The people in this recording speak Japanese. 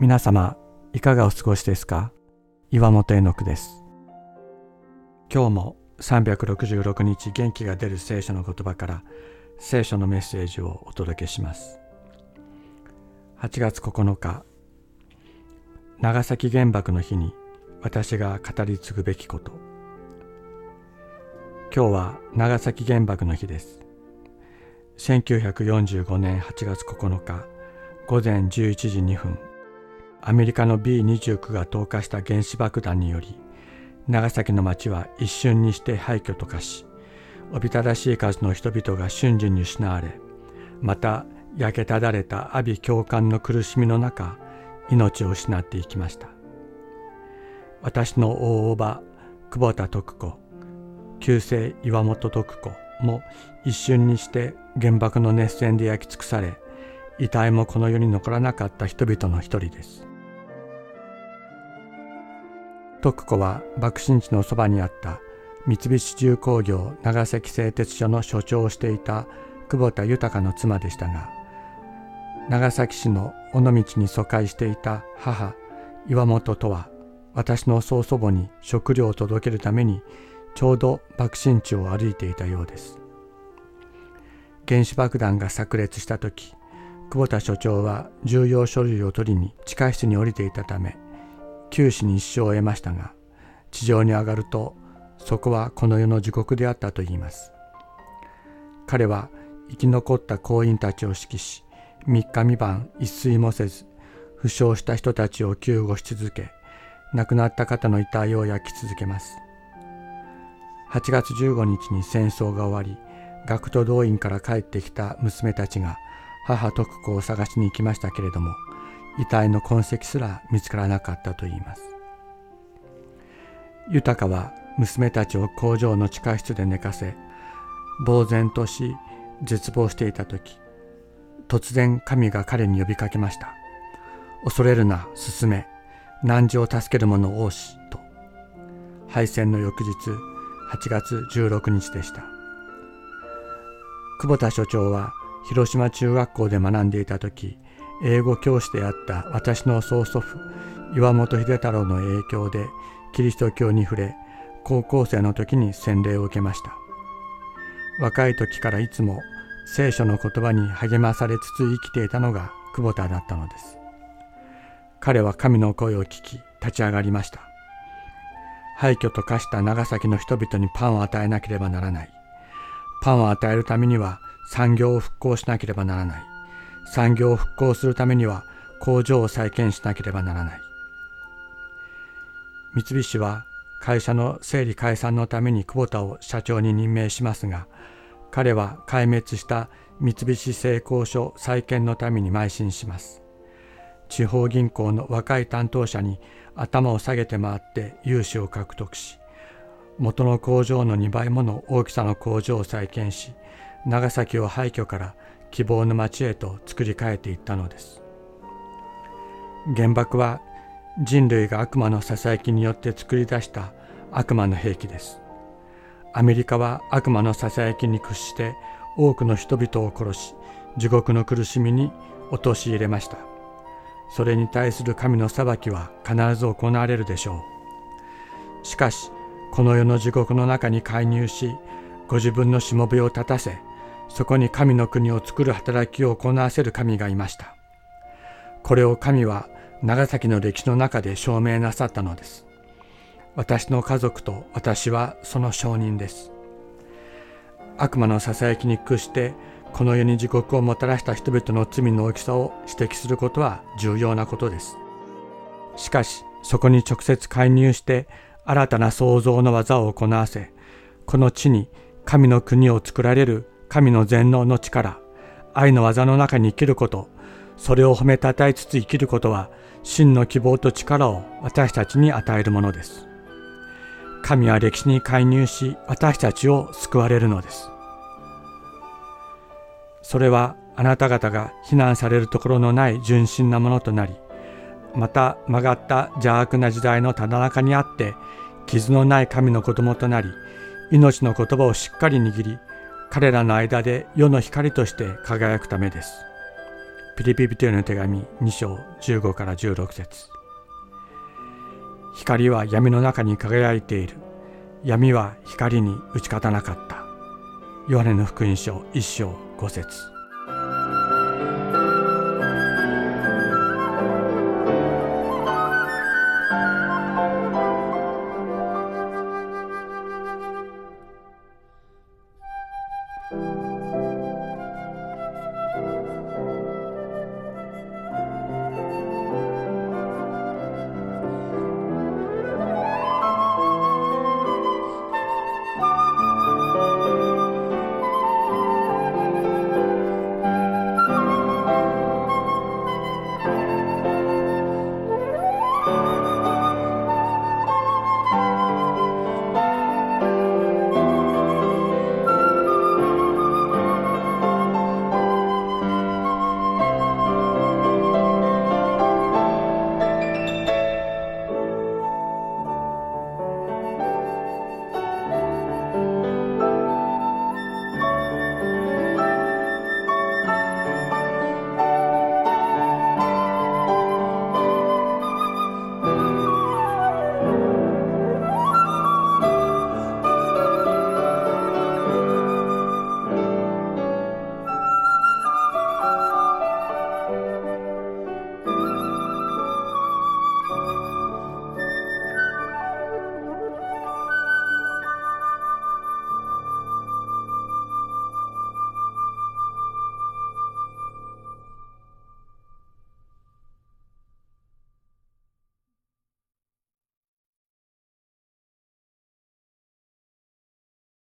皆様、いかがお過ごしですか？岩本絵の句です。今日も366日元気が出る聖書の言葉から聖書のメッセージをお届けします。8月9日、長崎原爆の日に私が語り継ぐべきこと。今日は長崎原爆の日です。1945年8月9日午前11時2分アメリカの B29 が投下した原子爆弾により長崎の町は一瞬にして廃墟と化しおびただしい数の人々が瞬時に失われまた焼けただれた阿鼻教官の苦しみの中命を失っていきました。私の大叔母久保田徳子旧姓岩本徳子も一瞬にして原爆の熱戦で焼き尽くされ遺体もこの世に残らなかった人々の一人です。徳子は爆心地のそばにあった三菱重工業長崎製鉄所の所長をしていた久保田豊の妻でしたが長崎市の尾道に疎開していた母岩本とは私の曽祖母に食料を届けるためにちょうど爆心地を歩いていたようです。原子爆弾が炸裂した時久保田所長は重要書類を取りに地下室に降りていたため九死に一生を得ましたが地上に上がるとそこはこの世の地獄であったといいます。彼は生き残った行員たちを指揮し3日三晩一睡もせず負傷した人たちを救護し続け亡くなった方の遺体を焼き続けます。8月15日に戦争が終わり学徒動員から帰ってきた娘たちが母徳子を探しに行きましたけれども遺体の痕跡すら見つからなかったといいます。豊は娘たちを工場の地下室で寝かせ呆然とし絶望していた時突然神が彼に呼びかけました。恐れるな進め。難事を助ける者多しと。敗戦の翌日8月16日でした。久保田所長は広島中学校で学んでいた時英語教師であった私の曽祖父岩本秀太郎の影響でキリスト教に触れ高校生の時に洗礼を受けました。若い時からいつも聖書の言葉に励まされつつ生きていたのが久保田だったのです。彼は神の声を聞き立ち上がりました。廃墟と化した長崎の人々にパンを与えなければならない。パンを与えるためには産業を復興しなければならない。産業を復興するためには工場を再建しなければならない。三菱は会社の整理解散のために久保田を社長に任命しますが彼は壊滅した三菱製鋼所再建のために邁進します。地方銀行の若い担当者に頭を下げて回って融資を獲得し元の工場の2倍もの大きさの工場を再建し長崎を廃墟から希望の町へと作り変えていったのです。原爆は人類が悪魔のささやきによって作り出した悪魔の兵器です。アメリカは悪魔のささやきに屈して多くの人々を殺し地獄の苦しみに陥れました。それに対する神の裁きは必ず行われるでしょう。しかしこの世の地獄の中に介入しご自分のしもべを立たせそこに神の国を作る働きを行わせる神がいました。これを神は長崎の歴史の中で証明なさったのです。私の家族と私はその証人です。悪魔のささやきに屈してこの世に地獄をもたらした人々の罪の大きさを指摘することは重要なことです。しかしそこに直接介入して新たな創造の技を行わせこの地に神の国を作られる神の全能の力、愛の技の中に生きること、それを褒めたたえつつ生きることは、真の希望と力を私たちに与えるものです。神は歴史に介入し、私たちを救われるのです。それはあなた方が非難されるところのない純真なものとなり、また曲がった邪悪な時代のただ中にあって、傷のない神の子供となり、命の言葉をしっかり握り、彼らの間で世の光として輝くためです。ピリピリテの手紙2章15から16節光は闇の中に輝いている。闇は光に打ち勝たなかった。ヨハネの福音書1章5節